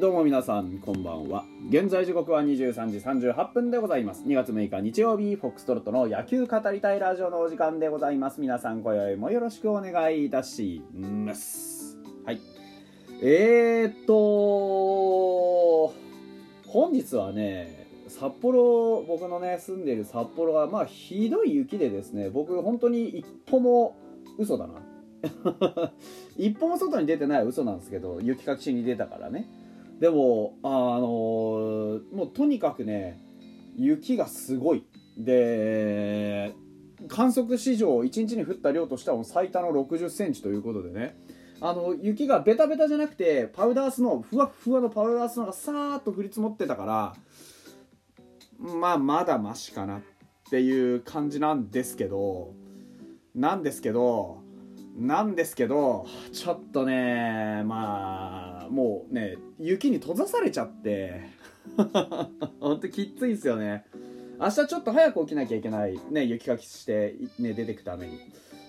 どうも皆さんこんばんは。現在時刻は23時38分でございます。2月6日日曜日フォックストロットの野球語りたいラジオのお時間でございます。皆さん今宵もよろしくお願いいたします。はい。えーっと本日はね札幌僕のね住んでいる札幌がまあひどい雪でですね僕本当に一歩も嘘だな。一歩も外に出てない嘘なんですけど雪かきしに出たからね。でもあのもうとにかくね雪がすごい。で観測史上1日に降った量としては最多の6 0センチということでね。あの雪がベタベタじゃなくてパウダースノーふわふわのパウダースノーがさーっと降り積もってたからまあまだマシかなっていう感じなんですけどなんですけどなんですけどちょっとねまあもうね雪に閉ざされちゃって。ほんときついんですよね。明日ちょっと早く起きなきゃいけないね雪かきしてね出てくために。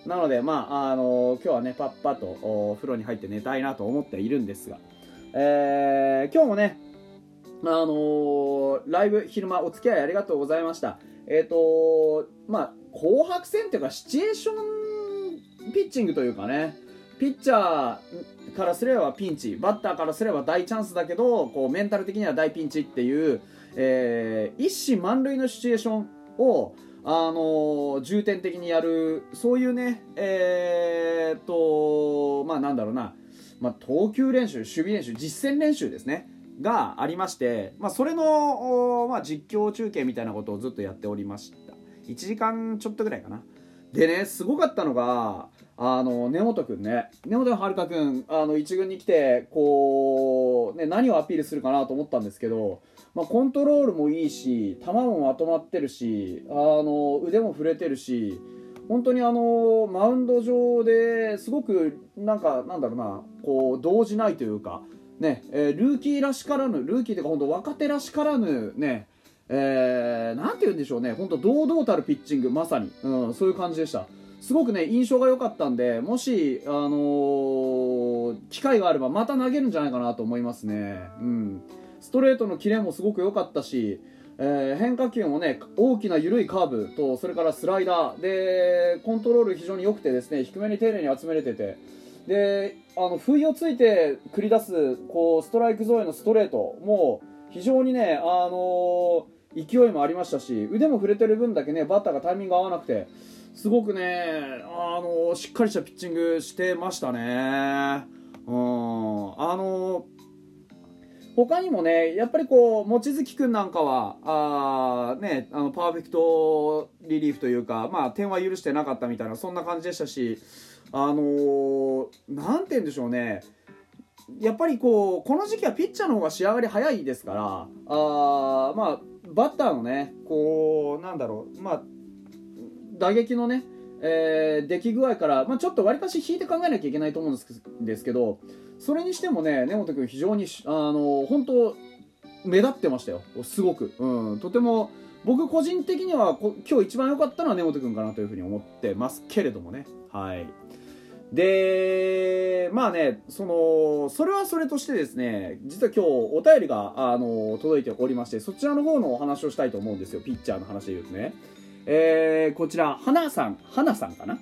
なのでまああの今日はねパッパとお風呂に入って寝たいなと思っているんですが。えー、今日もねあのー、ライブ昼間お付き合いありがとうございました。えっ、とまあ紅白戦っていうかシチュエーションピッチングというかねピッチャーからすればピンチバッターからすれば大チャンスだけどこうメンタル的には大ピンチっていう、えー、一死満塁のシチュエーションをあのー、重点的にやるそういうねえー、っとまあなんだろうな、まあ、投球練習守備練習実践練習ですね。がありまして、まあ、それの、まあ、実況中継みたいなことをずっとやっておりました。1時間ちょっとぐらいかな。でねすごかったのがあの根本君ね。根本遥君あの1軍に来てこう、ね、何をアピールするかなと思ったんですけど、まあ、コントロールもいいし球もまとまってるしあの腕も振れてるし本当にあのマウンド上ですごくなんかなんだろうなこう動じないというかね、えー、ルーキーらしからぬルーキーというか本当若手らしからぬねえー、なんて言うんでしょうね。本当堂々たるピッチングまさに、うん、そういう感じでした。すごくね印象が良かったんでもし、あのー、機会があればまた投げるんじゃないかなと思いますね、うん、ストレートのキレもすごく良かったし、えー、変化球もね大きな緩いカーブとそれからスライダー。でコントロール非常に良くてですね低めに丁寧に集めれてて。であの不意をついて繰り出すこうストライクゾーンへのストレートも非常にね、あのー、勢いもありましたし腕も振れてる分だけねバッターがタイミング合わなくて。すごくね、あのしっかりしたピッチングしてましたね。うん、あの他にもね、やっぱりこう、望月君なんかは、あね、あの、パーフェクトリリーフというか、まあ、点は許してなかったみたいな、そんな感じでしたし、あのー、なんて言うんでしょうね、やっぱりこう、この時期はピッチャーの方が仕上がり早いですから、あまあ、バッターのね、こう、なんだろう、まあ、打撃のね、えー、出来具合から、まあ、ちょっとわりかし引いて考えなきゃいけないと思うんですけどそれにしてもね根本君非常にあの本当目立ってましたよ。すごく、うん、とても僕個人的には今日一番良かったのは根本君かなというふうに思ってますけれどもね。はい。でまあねそのそれはそれとしてですね実は今日お便りがあの届いておりましてそちらの方のお話をしたいと思うんですよ。ピッチャーの話で言うとね。えー、こちら、花さん、花さんかな？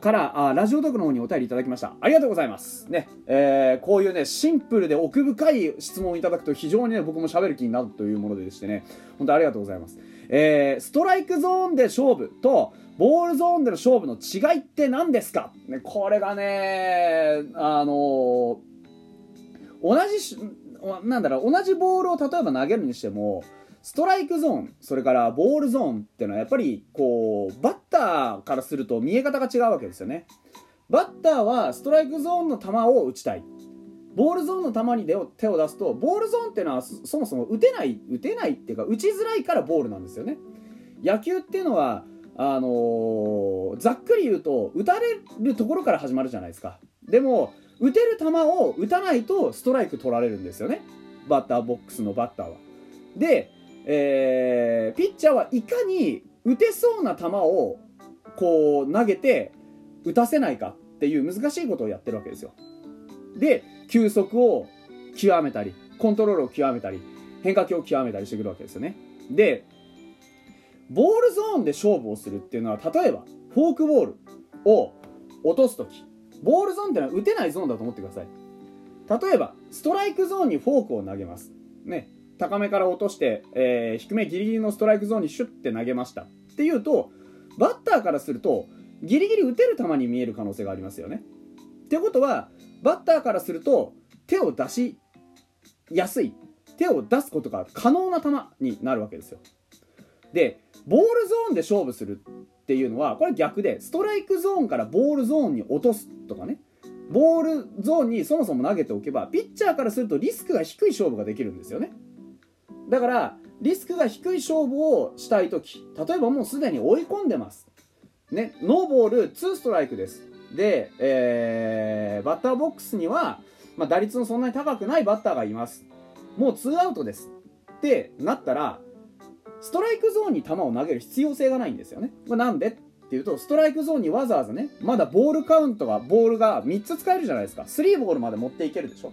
からあラジオトークの方にお便りいただきました。ありがとうございます。ね、えー、こういうねシンプルで奥深い質問をいただくと非常にね僕も喋る気になるというものでしてね。本当ありがとうございます、えー、ストライクゾーンで勝負とボールゾーンでの勝負の違いって何ですか、ね、これがねあのー、同じなんだろう同じボールを例えば投げるにしてもストライクゾーンそれからボールゾーンっていうのはやっぱりこうバッターからすると見え方が違うわけですよね。バッターはストライクゾーンの球を打ちたい。ボールゾーンの球に手を出すとボールゾーンっていうのはそもそも打てない打てないっていうか打ちづらいからボールなんですよね。野球っていうのはあのー、ざっくり言うと打たれるところから始まるじゃないですか。でも打てる球を打たないとストライク取られるんですよね。バッターボックスのバッターは。でえー、ピッチャーはいかに打てそうな球をこう投げて打たせないかっていう難しいことをやってるわけですよ。で、球速を極めたり、コントロールを極めたり変化球を極めたりしてくるわけですよね。でボールゾーンで勝負をするっていうのは例えばフォークボールを落とす時ボールゾーンってのは打てないゾーンだと思ってください。例えばストライクゾーンにフォークを投げます。ね。高めから落として、えー、低めギリギリのストライクゾーンにシュッて投げました。っていうとバッターからするとギリギリ打てる球に見える可能性がありますよね。ってことはバッターからすると手を出しやすい手を出すことが可能な球になるわけですよ。でボールゾーンで勝負するっていうのはこれ逆でストライクゾーンからボールゾーンに落とすとかね。ボールゾーンにそもそも投げておけばピッチャーからするとリスクが低い勝負ができるんですよね。だからリスクが低い勝負をしたい時例えばもうすでに追い込んでますねノーボール2ストライクですで、えー、バッターボックスには、まあ、打率のそんなに高くないバッターがいますもう2アウトですってなったらストライクゾーンに球を投げる必要性がないんですよね。これなんで？っていうと、ストライクゾーンにわざわざね、まだボールカウントが、ボールが3つ使えるじゃないですか。3ボールまで持っていけるでしょ。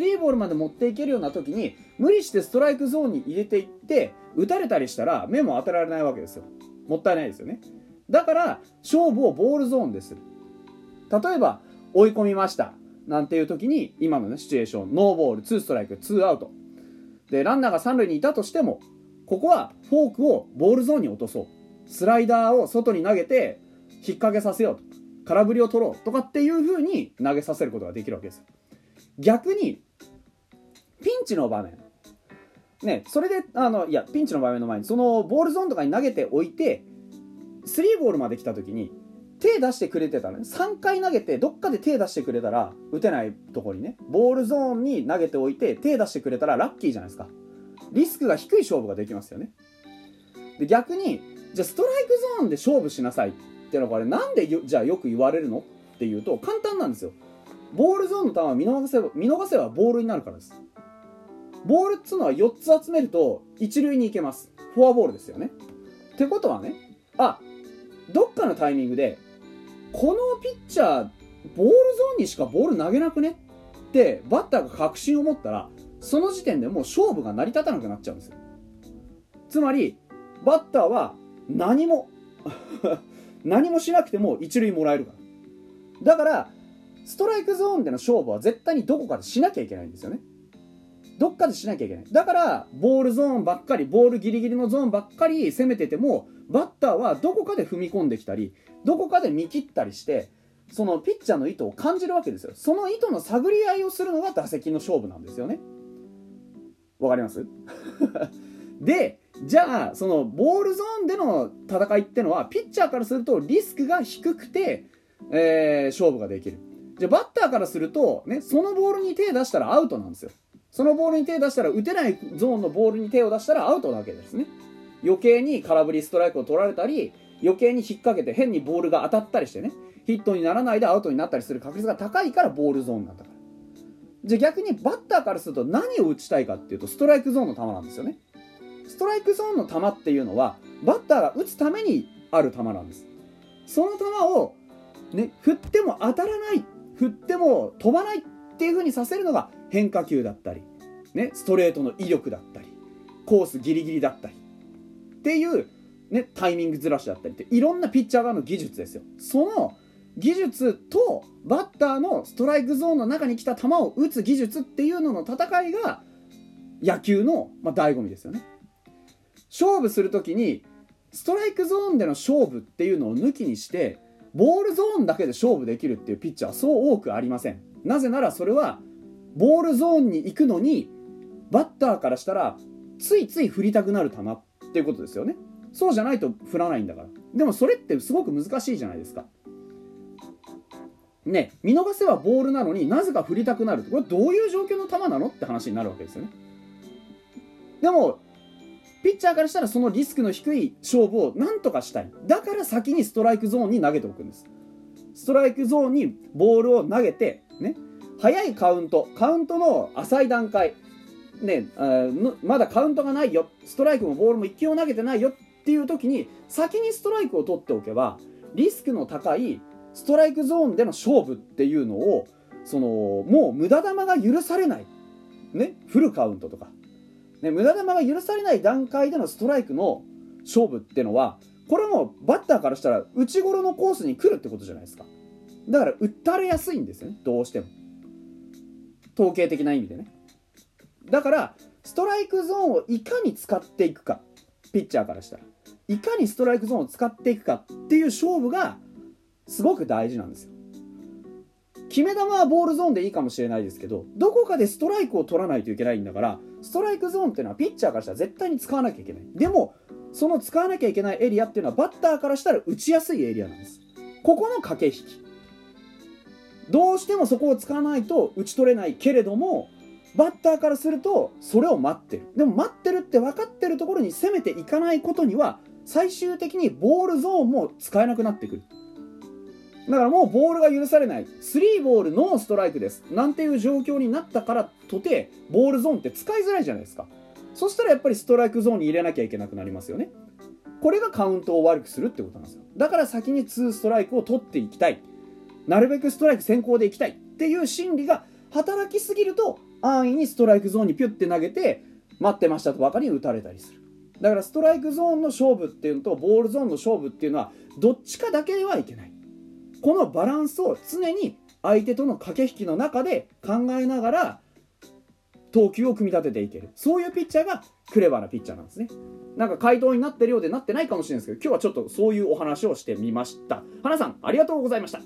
3ボールまで持っていけるような時に、無理してストライクゾーンに入れていって、打たれたりしたら目も当てられないわけですよ。もったいないですよね。だから、勝負をボールゾーンでする。例えば、追い込みました。なんていう時に、今のね、シチュエーション、ノーボール、2ストライク、2アウト。で、ランナーが3塁にいたとしても、ここはフォークをボールゾーンに落とそうスライダーを外に投げて引っ掛けさせようと空振りを取ろうとかっていう風に投げさせることができるわけですよ逆にピンチの場面。ねそれであのいやピンチの場面の前にそのボールゾーンとかに投げておいて3ボールまで来た時に手出してくれてたらね。3回投げてどっかで手出してくれたら打てないとこにねボールゾーンに投げておいて手出してくれたらラッキーじゃないですか。リスクが低い勝負ができますよね。で逆にじゃあストライクゾーンで勝負しなさいってのはこれなんでじゃあよく言われるの？っていうと簡単なんですよ。ボールゾーンの球は見逃せば見逃せばボールになるからです。ボールっつうのは4つ集めると一塁に行けます。フォアボールですよね。ってことはねあどっかのタイミングでこのピッチャーボールゾーンにしかボール投げなくね？ってバッターが確信を持ったらその時点でもう勝負が成り立たなくなっちゃうんですよ。つまりバッターは何も 何もしなくても一塁もらえるから。だからストライクゾーンでの勝負は絶対にどこかでしなきゃいけないんですよね。どっかでしなきゃいけない。だからボールゾーンばっかりボールギリギリのゾーンばっかり攻めててもバッターはどこかで踏み込んできたりどこかで見切ったりしてそのピッチャーの意図を感じるわけですよ。その意図の探り合いをするのが打席の勝負なんですよね。わかります？で、じゃあ、そのボールゾーンでの戦いってのは、ピッチャーからするとリスクが低くて、えー、勝負ができる。じゃあ、バッターからすると、ね、そのボールに手出したらアウトなんですよ。そのボールに手出したら、打てないゾーンのボールに手を出したらアウトなわけですね。余計に空振りストライクを取られたり、余計に引っ掛けて変にボールが当たったりしてね、ヒットにならないでアウトになったりする確率が高いからボールゾーンなんだから。じゃあ逆にバッターからすると何を打ちたいかっていうとストライクゾーンの球なんですよねストライクゾーンの球っていうのはバッターが打つためにある球なんですその球をね振っても当たらない振っても飛ばないっていう風にさせるのが変化球だったりねストレートの威力だったりコースギリギリだったりっていうねタイミングずらしだったりっていろんなピッチャー側の技術ですよその技術とバッターのストライクゾーンの中に来た球を打つ技術っていうのの戦いが野球の、まあ、醍醐味ですよね。勝負する時にストライクゾーンでの勝負っていうのを抜きにしてボールゾーンだけで勝負できるっていうピッチャーはそう多くありません。なぜならそれはボールゾーンに行くのにバッターからしたらついつい振りたくなる球っていうことですよね。そうじゃないと振らないんだから。でもそれってすごく難しいじゃないですか。ね、見逃せばボールなのになぜか振りたくなるこれどういう状況の球なのって話になるわけですよねでもピッチャーからしたらそのリスクの低い勝負をなんとかしたい。だから先にストライクゾーンに投げておくんです。ストライクゾーンにボールを投げてね。早いカウント。カウントの浅い段階。ね、まだカウントがないよ。ストライクもボールも1球を投げてないよ。っていう時に先にストライクを取っておけばリスクの高いストライクゾーンでの勝負っていうのをそのもう無駄球が許されない。ね、フルカウントとか、ね、無駄球が許されない段階でのストライクの勝負ってのはこれもバッターからしたら内頃のコースに来るってことじゃないですか。だから打たれやすいんですよね。どうしても。統計的な意味でね。だからストライクゾーンをいかに使っていくか。ピッチャーからしたら。いかにストライクゾーンを使っていくかっていう勝負がすごく大事なんですよ。決め球はボールゾーンでいいかもしれないですけどどこかでストライクを取らないといけないんだからストライクゾーンっていうのはピッチャーからしたら絶対に使わなきゃいけない。でもその使わなきゃいけないエリアっていうのはバッターからしたら打ちやすいエリアなんです。ここの駆け引き。どうしてもそこを使わないと打ち取れないけれどもバッターからするとそれを待ってる。でも待ってるって分かってるところに攻めていかないことには最終的にボールゾーンも使えなくなってくる。だからもうボールが許されない、3ボールノーストライクです、なんていう状況になったからとて、ボールゾーンって使いづらいじゃないですか。そしたらやっぱりストライクゾーンに入れなきゃいけなくなりますよね。これがカウントを悪くするってことなんですよ。だから先に2ストライクを取っていきたい。なるべくストライク先行でいきたいっていう心理が働きすぎると、安易にストライクゾーンにピュッて投げて、待ってましたとばかりに打たれたりする。だからストライクゾーンの勝負っていうのとボールゾーンの勝負っていうのはどっちかだけではいけない。このバランスを常に相手との駆け引きの中で考えながら投球を組み立てていける。そういうピッチャーがクレバーなピッチャーなんですね。なんか回答になってるようでなってないかもしれないですけど今日はちょっとそういうお話をしてみました。花さんありがとうございました。